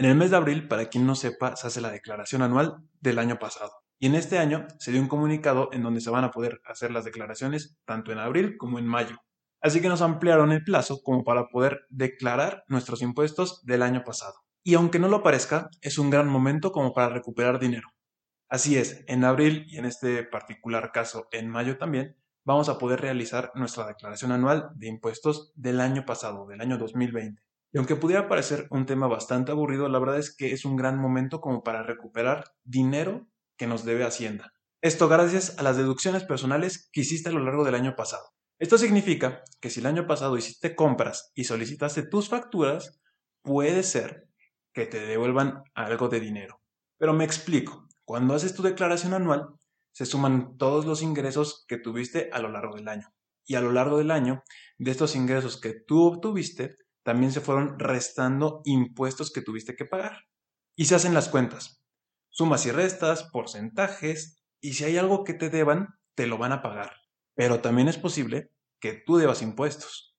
En el mes de abril, para quien no sepa, se hace la declaración anual del año pasado. Y en este año se dio un comunicado en donde se van a poder hacer las declaraciones tanto en abril como en mayo. Así que nos ampliaron el plazo como para poder declarar nuestros impuestos del año pasado. Y aunque no lo parezca, es un gran momento como para recuperar dinero. Así es, en abril y en este particular caso en mayo también, vamos a poder realizar nuestra declaración anual de impuestos del año pasado, del año 2020. Y aunque pudiera parecer un tema bastante aburrido, la verdad es que es un gran momento como para recuperar dinero que nos debe Hacienda. Esto gracias a las deducciones personales que hiciste a lo largo del año pasado. Esto significa que si el año pasado hiciste compras y solicitaste tus facturas, puede ser que te devuelvan algo de dinero. Pero me explico. Cuando haces tu declaración anual, se suman todos los ingresos que tuviste a lo largo del año. Y a lo largo del año, de estos ingresos que tú obtuviste, también se fueron restando impuestos que tuviste que pagar. Y se hacen las cuentas. Sumas y restas, porcentajes, y si hay algo que te deban, te lo van a pagar. Pero también es posible que tú debas impuestos.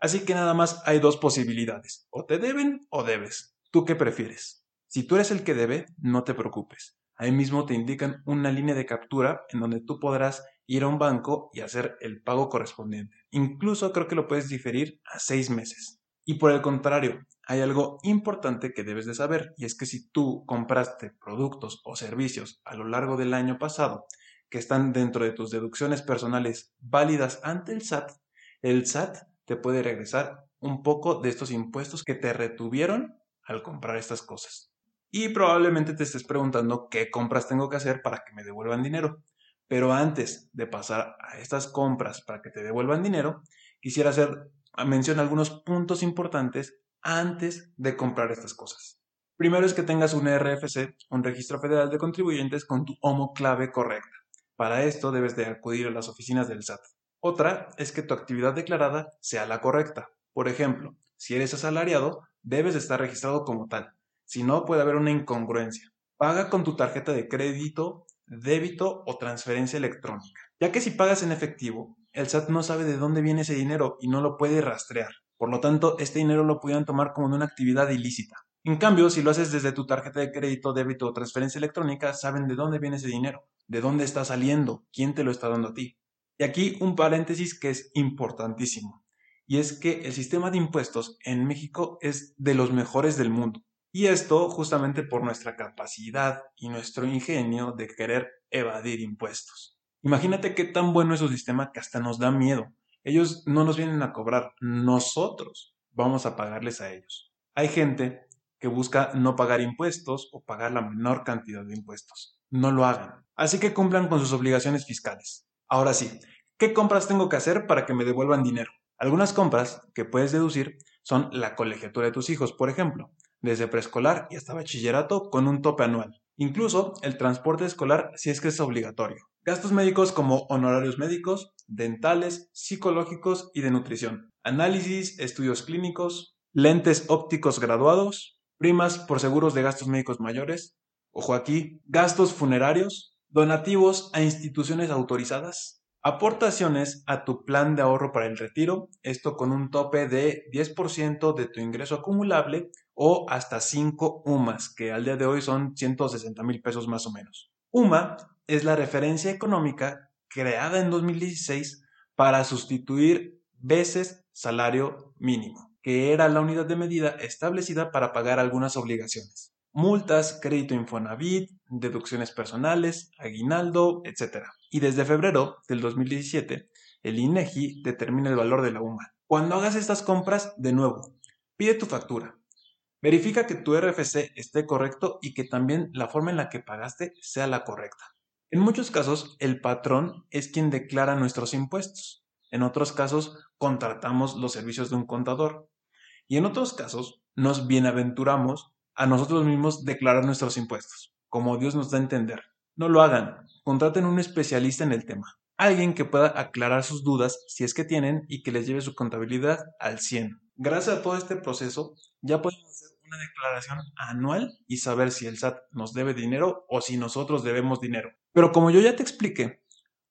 Así que nada más hay dos posibilidades. O te deben o debes. ¿Tú qué prefieres? Si tú eres el que debe, no te preocupes. Ahí mismo te indican una línea de captura en donde tú podrás ir a un banco y hacer el pago correspondiente. Incluso creo que lo puedes diferir a seis meses. Y por el contrario, hay algo importante que debes de saber y es que si tú compraste productos o servicios a lo largo del año pasado que están dentro de tus deducciones personales válidas ante el SAT, el SAT te puede regresar un poco de estos impuestos que te retuvieron al comprar estas cosas. Y probablemente te estés preguntando qué compras tengo que hacer para que me devuelvan dinero. Pero antes de pasar a estas compras para que te devuelvan dinero, quisiera hacer mención algunos puntos importantes antes de comprar estas cosas. Primero es que tengas un RFC, un registro federal de contribuyentes con tu OMO clave correcta. Para esto debes de acudir a las oficinas del SAT. Otra es que tu actividad declarada sea la correcta. Por ejemplo, si eres asalariado, debes de estar registrado como tal. Si no, puede haber una incongruencia. Paga con tu tarjeta de crédito, débito o transferencia electrónica. Ya que si pagas en efectivo, el SAT no sabe de dónde viene ese dinero y no lo puede rastrear. Por lo tanto, este dinero lo pudieran tomar como de una actividad ilícita. En cambio, si lo haces desde tu tarjeta de crédito, débito o transferencia electrónica, saben de dónde viene ese dinero, de dónde está saliendo, quién te lo está dando a ti. Y aquí un paréntesis que es importantísimo, y es que el sistema de impuestos en México es de los mejores del mundo. Y esto justamente por nuestra capacidad y nuestro ingenio de querer evadir impuestos. Imagínate qué tan bueno es su sistema que hasta nos da miedo. Ellos no nos vienen a cobrar, nosotros vamos a pagarles a ellos. Hay gente que busca no pagar impuestos o pagar la menor cantidad de impuestos. No lo hagan. Así que cumplan con sus obligaciones fiscales. Ahora sí, ¿qué compras tengo que hacer para que me devuelvan dinero? Algunas compras que puedes deducir son la colegiatura de tus hijos, por ejemplo, desde preescolar y hasta bachillerato con un tope anual. Incluso el transporte escolar si es que es obligatorio. Gastos médicos como honorarios médicos, dentales, psicológicos y de nutrición. Análisis, estudios clínicos, lentes ópticos graduados, primas por seguros de gastos médicos mayores, ojo aquí, gastos funerarios, donativos a instituciones autorizadas, aportaciones a tu plan de ahorro para el retiro, esto con un tope de 10% de tu ingreso acumulable o hasta 5 UMAS, que al día de hoy son 160 mil pesos más o menos. UMA es la referencia económica creada en 2016 para sustituir veces salario mínimo, que era la unidad de medida establecida para pagar algunas obligaciones. Multas, crédito Infonavit, deducciones personales, aguinaldo, etc. Y desde febrero del 2017, el INEGI determina el valor de la UMA. Cuando hagas estas compras, de nuevo, pide tu factura, Verifica que tu RFC esté correcto y que también la forma en la que pagaste sea la correcta. En muchos casos, el patrón es quien declara nuestros impuestos. En otros casos, contratamos los servicios de un contador. Y en otros casos, nos bienaventuramos a nosotros mismos declarar nuestros impuestos, como Dios nos da a entender. No lo hagan, contraten un especialista en el tema, alguien que pueda aclarar sus dudas si es que tienen y que les lleve su contabilidad al 100. Gracias a todo este proceso, ya podemos hacer declaración anual y saber si el SAT nos debe dinero o si nosotros debemos dinero. Pero como yo ya te expliqué,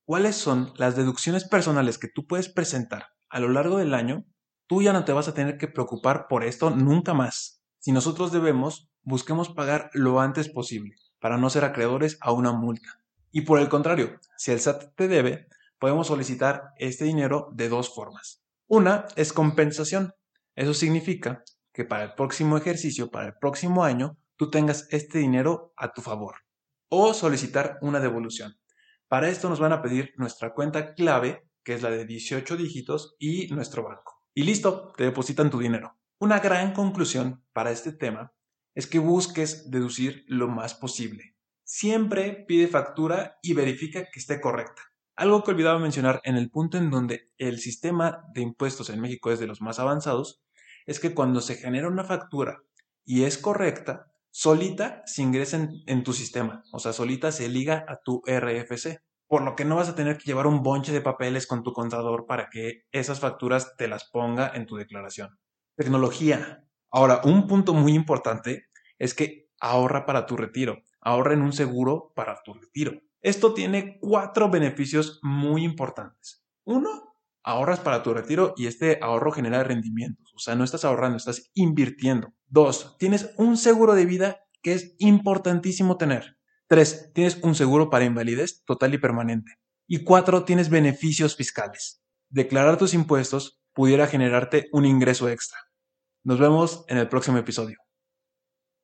cuáles son las deducciones personales que tú puedes presentar a lo largo del año, tú ya no te vas a tener que preocupar por esto nunca más. Si nosotros debemos, busquemos pagar lo antes posible para no ser acreedores a una multa. Y por el contrario, si el SAT te debe, podemos solicitar este dinero de dos formas. Una es compensación. Eso significa que para el próximo ejercicio, para el próximo año, tú tengas este dinero a tu favor. O solicitar una devolución. Para esto nos van a pedir nuestra cuenta clave, que es la de 18 dígitos, y nuestro banco. Y listo, te depositan tu dinero. Una gran conclusión para este tema es que busques deducir lo más posible. Siempre pide factura y verifica que esté correcta. Algo que olvidaba mencionar en el punto en donde el sistema de impuestos en México es de los más avanzados, es que cuando se genera una factura y es correcta, solita se ingresa en, tu sistema, o sea, solita se liga a tu RFC, por lo que no vas a tener que llevar un bonche de papeles con tu contador para que esas facturas te las ponga en tu declaración. Tecnología. Ahora, un punto muy importante es que ahorra para tu retiro, ahorra en un seguro para tu retiro. Esto tiene cuatro beneficios muy importantes. Uno, ahorras para tu retiro y este ahorro genera rendimientos. O sea, no estás ahorrando, estás invirtiendo. Dos, tienes un seguro de vida que es importantísimo tener. Tres, tienes un seguro para invalidez total y permanente. Y cuatro, tienes beneficios fiscales. Declarar tus impuestos pudiera generarte un ingreso extra. Nos vemos en el próximo episodio.